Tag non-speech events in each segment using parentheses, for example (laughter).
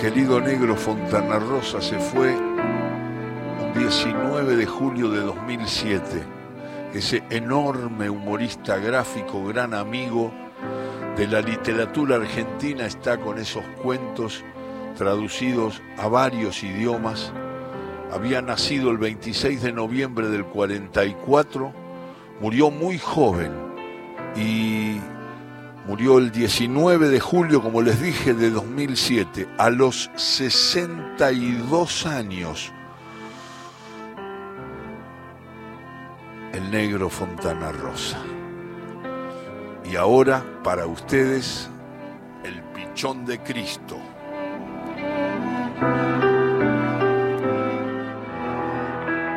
querido negro Fontana Rosa se fue un 19 de julio de 2007. Ese enorme humorista gráfico, gran amigo de la literatura argentina, está con esos cuentos traducidos a varios idiomas. Había nacido el 26 de noviembre del 44, murió muy joven y Murió el 19 de julio, como les dije, de 2007, a los 62 años. El negro Fontana Rosa. Y ahora, para ustedes, el pichón de Cristo.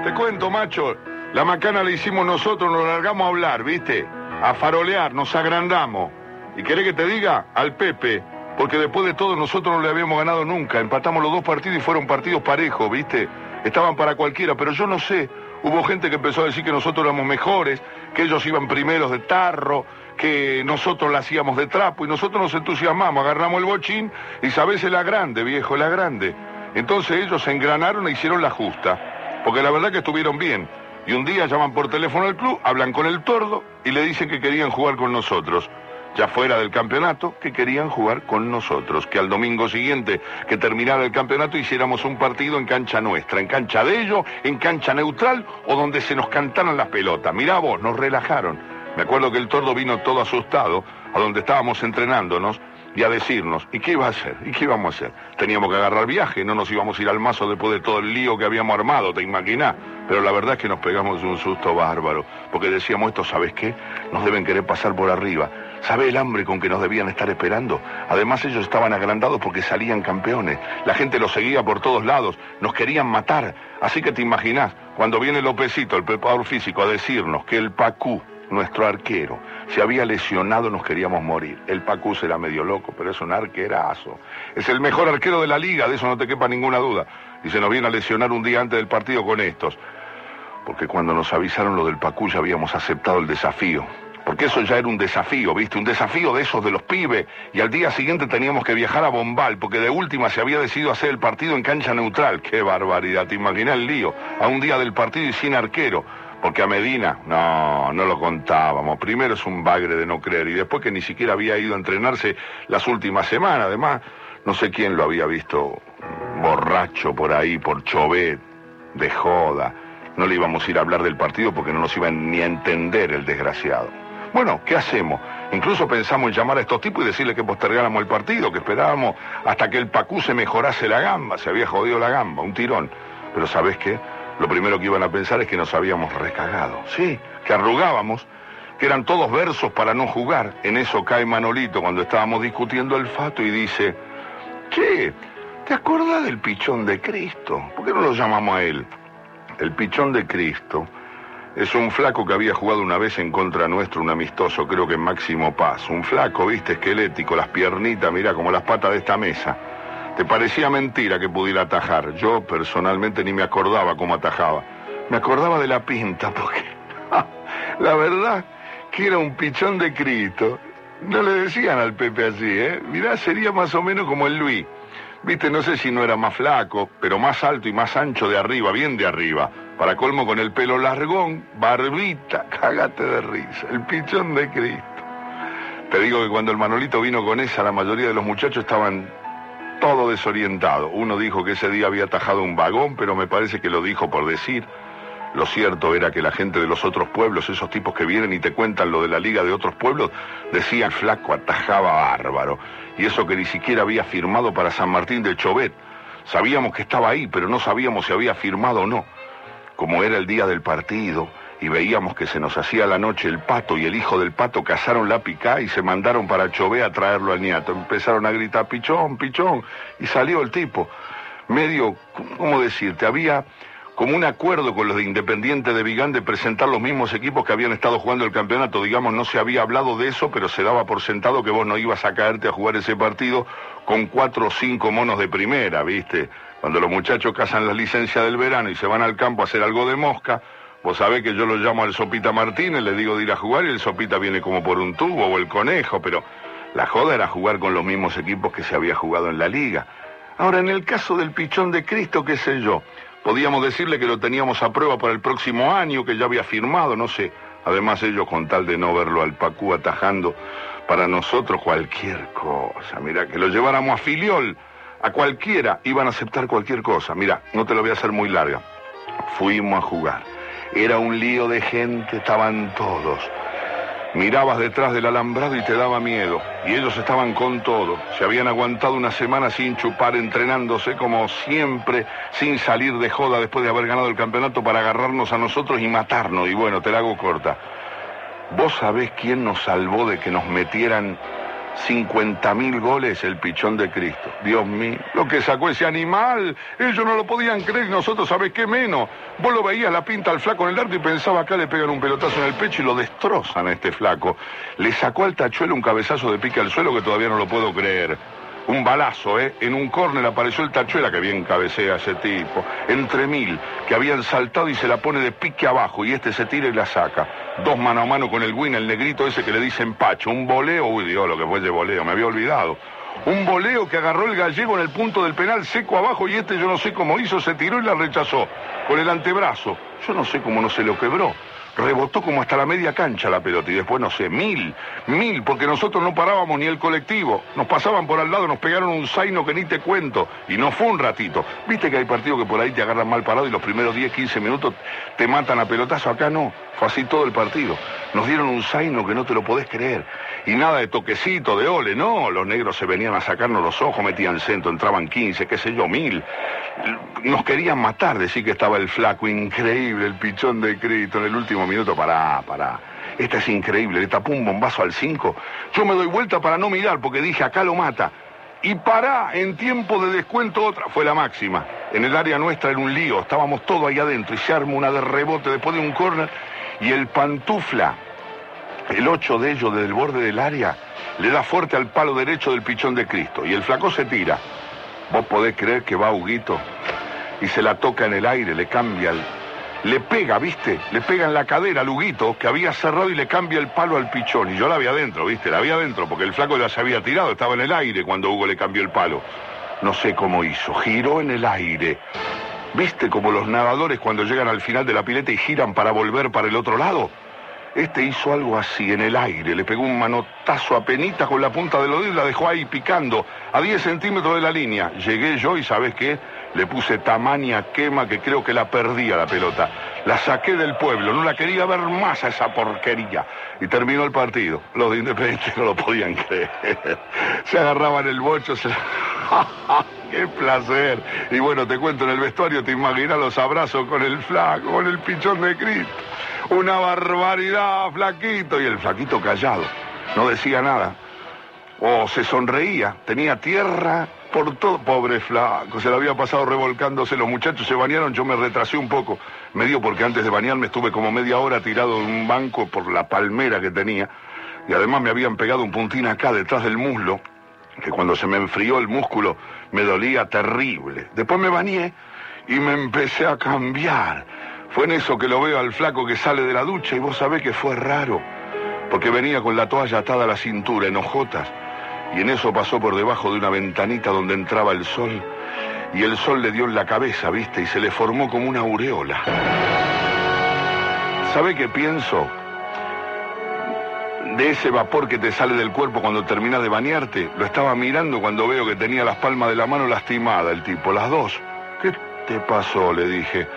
Te cuento, macho, la macana la hicimos nosotros, nos largamos a hablar, ¿viste? A farolear, nos agrandamos. ¿Y querés que te diga? Al Pepe. Porque después de todo nosotros no le habíamos ganado nunca. Empatamos los dos partidos y fueron partidos parejos, ¿viste? Estaban para cualquiera, pero yo no sé. Hubo gente que empezó a decir que nosotros éramos mejores, que ellos iban primeros de tarro, que nosotros la hacíamos de trapo y nosotros nos entusiasmamos, agarramos el bochín y sabés, es la grande, viejo, la grande. Entonces ellos se engranaron e hicieron la justa, porque la verdad que estuvieron bien. Y un día llaman por teléfono al club, hablan con el tordo y le dicen que querían jugar con nosotros ya fuera del campeonato, que querían jugar con nosotros, que al domingo siguiente que terminara el campeonato hiciéramos un partido en cancha nuestra, en cancha de ellos, en cancha neutral o donde se nos cantaran las pelotas. Mirá vos, nos relajaron. Me acuerdo que el tordo vino todo asustado a donde estábamos entrenándonos y a decirnos, ¿y qué iba a hacer? ¿Y qué íbamos a hacer? Teníamos que agarrar viaje, no nos íbamos a ir al mazo después de todo el lío que habíamos armado, ¿te imaginás? Pero la verdad es que nos pegamos un susto bárbaro, porque decíamos esto, ¿sabes qué? Nos deben querer pasar por arriba. ¿Sabe el hambre con que nos debían estar esperando? Además ellos estaban agrandados porque salían campeones. La gente los seguía por todos lados. Nos querían matar. Así que te imaginás, cuando viene Lópezito, el preparador físico, a decirnos que el Pacú, nuestro arquero, se había lesionado, nos queríamos morir. El Pacú será medio loco, pero es un arquerazo. Es el mejor arquero de la liga, de eso no te quepa ninguna duda. Y se nos viene a lesionar un día antes del partido con estos. Porque cuando nos avisaron lo del Pacú ya habíamos aceptado el desafío porque eso ya era un desafío, ¿viste? Un desafío de esos de los pibes. Y al día siguiente teníamos que viajar a Bombal, porque de última se había decidido hacer el partido en cancha neutral. ¡Qué barbaridad! ¿Te imaginas el lío? A un día del partido y sin arquero. Porque a Medina, no, no lo contábamos. Primero es un bagre de no creer y después que ni siquiera había ido a entrenarse las últimas semanas. Además, no sé quién lo había visto borracho por ahí, por Chovet, de joda. No le íbamos a ir a hablar del partido porque no nos iban ni a entender el desgraciado. Bueno, ¿qué hacemos? Incluso pensamos en llamar a estos tipos y decirles que postergáramos el partido, que esperábamos hasta que el Pacú se mejorase la gamba, se había jodido la gamba, un tirón. Pero ¿sabes qué? Lo primero que iban a pensar es que nos habíamos recagado. Sí, que arrugábamos, que eran todos versos para no jugar. En eso cae Manolito cuando estábamos discutiendo el fato y dice, ¿qué? ¿Te acuerdas del pichón de Cristo? ¿Por qué no lo llamamos a él? El pichón de Cristo es un flaco que había jugado una vez en contra nuestro, un amistoso, creo que Máximo Paz. Un flaco, viste, esquelético, las piernitas, mira, como las patas de esta mesa. Te parecía mentira que pudiera atajar. Yo personalmente ni me acordaba cómo atajaba. Me acordaba de la pinta, porque (laughs) la verdad que era un pichón de Cristo. No le decían al Pepe así, ¿eh? Mirá, sería más o menos como el Luis. Viste, no sé si no era más flaco, pero más alto y más ancho de arriba, bien de arriba. Para colmo con el pelo largón, barbita, (laughs) cágate de risa, el pichón de Cristo. Te digo que cuando el Manolito vino con esa, la mayoría de los muchachos estaban todo desorientados. Uno dijo que ese día había atajado un vagón, pero me parece que lo dijo por decir. Lo cierto era que la gente de los otros pueblos, esos tipos que vienen y te cuentan lo de la liga de otros pueblos, decían flaco, atajaba bárbaro. Y eso que ni siquiera había firmado para San Martín de Chovet. Sabíamos que estaba ahí, pero no sabíamos si había firmado o no como era el día del partido, y veíamos que se nos hacía la noche el pato y el hijo del pato cazaron la picá y se mandaron para Chové a traerlo al niato. Empezaron a gritar, pichón, pichón, y salió el tipo. Medio, ¿cómo decirte? Había como un acuerdo con los de Independiente de Vigán de presentar los mismos equipos que habían estado jugando el campeonato. Digamos, no se había hablado de eso, pero se daba por sentado que vos no ibas a caerte a jugar ese partido con cuatro o cinco monos de primera, ¿viste? Cuando los muchachos casan la licencia del verano y se van al campo a hacer algo de mosca, vos sabés que yo lo llamo al Sopita Martínez, le digo de ir a jugar y el Sopita viene como por un tubo o el conejo, pero la joda era jugar con los mismos equipos que se había jugado en la liga. Ahora, en el caso del pichón de Cristo, qué sé yo, podíamos decirle que lo teníamos a prueba para el próximo año, que ya había firmado, no sé. Además, ellos con tal de no verlo al Pacú atajando, para nosotros cualquier cosa. Mira, que lo lleváramos a Filiol, a cualquiera, iban a aceptar cualquier cosa. Mira, no te lo voy a hacer muy larga. Fuimos a jugar. Era un lío de gente, estaban todos. Mirabas detrás del alambrado y te daba miedo. Y ellos estaban con todo. Se habían aguantado una semana sin chupar, entrenándose como siempre, sin salir de joda después de haber ganado el campeonato para agarrarnos a nosotros y matarnos. Y bueno, te la hago corta. ¿Vos sabés quién nos salvó de que nos metieran 50 mil goles el pichón de Cristo. Dios mío, lo que sacó ese animal, ellos no lo podían creer nosotros, ¿sabés qué menos? Vos lo veías la pinta al flaco en el arco y pensaba acá le pegan un pelotazo en el pecho y lo destrozan a este flaco. Le sacó al tachuelo un cabezazo de pique al suelo que todavía no lo puedo creer un balazo, ¿eh? En un córner apareció el Tachuela, que bien cabecea ese tipo, entre mil, que habían saltado y se la pone de pique abajo, y este se tira y la saca. Dos mano a mano con el Win, el negrito ese que le dicen Pacho, un voleo, uy Dios, lo que fue de voleo, me había olvidado. Un voleo que agarró el gallego en el punto del penal seco abajo y este yo no sé cómo hizo, se tiró y la rechazó con el antebrazo. Yo no sé cómo no se lo quebró rebotó como hasta la media cancha la pelota y después, no sé, mil, mil, porque nosotros no parábamos ni el colectivo. Nos pasaban por al lado, nos pegaron un zaino que ni te cuento y no fue un ratito. Viste que hay partidos que por ahí te agarran mal parado y los primeros 10, 15 minutos te matan a pelotazo. Acá no, fue así todo el partido. Nos dieron un zaino que no te lo podés creer. Y nada de toquecito, de ole, no. Los negros se venían a sacarnos los ojos, metían centro, entraban 15, qué sé yo, mil. Nos querían matar, decir que estaba el flaco, increíble, el pichón de Cristo en el último minuto, pará, pará. Esta es increíble, le tapó un bombazo al 5. Yo me doy vuelta para no mirar porque dije, acá lo mata. Y pará, en tiempo de descuento otra, fue la máxima. En el área nuestra era un lío, estábamos todos ahí adentro y se arma una de rebote después de un córner y el pantufla, el 8 de ellos desde el borde del área, le da fuerte al palo derecho del pichón de Cristo y el flaco se tira. Vos podés creer que va Huguito y se la toca en el aire, le cambia el... Le pega, ¿viste? Le pega en la cadera al Huguito, que había cerrado y le cambia el palo al pichón. Y yo la había adentro, ¿viste? La había adentro, porque el flaco ya se había tirado, estaba en el aire cuando Hugo le cambió el palo. No sé cómo hizo, giró en el aire. ¿Viste como los nadadores cuando llegan al final de la pileta y giran para volver para el otro lado? Este hizo algo así en el aire, le pegó un manotazo a penita con la punta del oído y la dejó ahí picando a 10 centímetros de la línea. Llegué yo y ¿sabes qué? Le puse tamaña quema que creo que la perdía la pelota. La saqué del pueblo, no la quería ver más a esa porquería. Y terminó el partido. Los de Independiente (laughs) no lo podían creer. Se agarraban el bocho, se... (laughs) ¡Qué placer! Y bueno, te cuento, en el vestuario te imaginas los abrazos con el flaco, con el pichón de Cristo. Una barbaridad, flaquito. Y el flaquito callado, no decía nada. O se sonreía, tenía tierra por todo. Pobre flaco, se le había pasado revolcándose. Los muchachos se bañaron, yo me retrasé un poco. Me dio porque antes de bañarme estuve como media hora tirado en un banco por la palmera que tenía. Y además me habían pegado un puntín acá detrás del muslo, que cuando se me enfrió el músculo me dolía terrible. Después me bañé y me empecé a cambiar. Fue en eso que lo veo al flaco que sale de la ducha y vos sabés que fue raro, porque venía con la toalla atada a la cintura, en hojotas, y en eso pasó por debajo de una ventanita donde entraba el sol, y el sol le dio en la cabeza, viste, y se le formó como una aureola. ¿Sabe qué pienso? De ese vapor que te sale del cuerpo cuando terminas de bañarte, lo estaba mirando cuando veo que tenía las palmas de la mano lastimada el tipo, las dos. ¿Qué te pasó? le dije.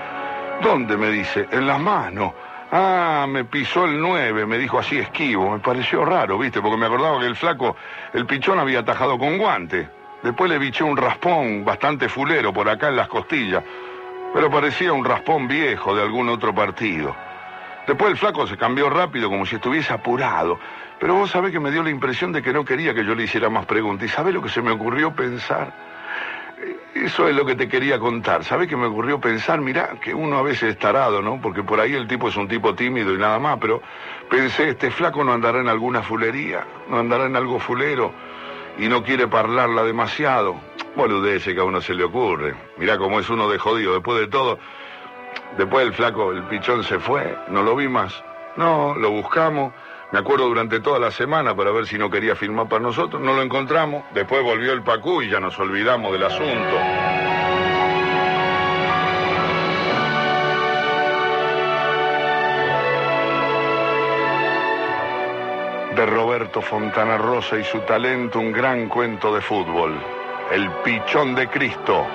¿Dónde? me dice. En las manos. Ah, me pisó el 9, me dijo así esquivo. Me pareció raro, ¿viste? Porque me acordaba que el flaco, el pichón había atajado con guante. Después le biché un raspón bastante fulero por acá en las costillas. Pero parecía un raspón viejo de algún otro partido. Después el flaco se cambió rápido como si estuviese apurado. Pero vos sabés que me dio la impresión de que no quería que yo le hiciera más preguntas. ¿Y sabés lo que se me ocurrió pensar? Eso es lo que te quería contar. ¿Sabes qué me ocurrió pensar? Mirá, que uno a veces es tarado, ¿no? Porque por ahí el tipo es un tipo tímido y nada más, pero pensé, este flaco no andará en alguna fulería, no andará en algo fulero y no quiere parlarla demasiado. ese que a uno se le ocurre. Mirá cómo es uno de jodido. Después de todo, después el flaco, el pichón se fue, no lo vi más. No, lo buscamos, Me acuerdo durante toda la semana para ver si no quería filmar para nosotros. No lo encontramos. Después volvió el Pacú y ya nos olvidamos del asunto. de Roberto Fontana Rosa y su talento, un gran cuento de fútbol. El Pichón de Cristo.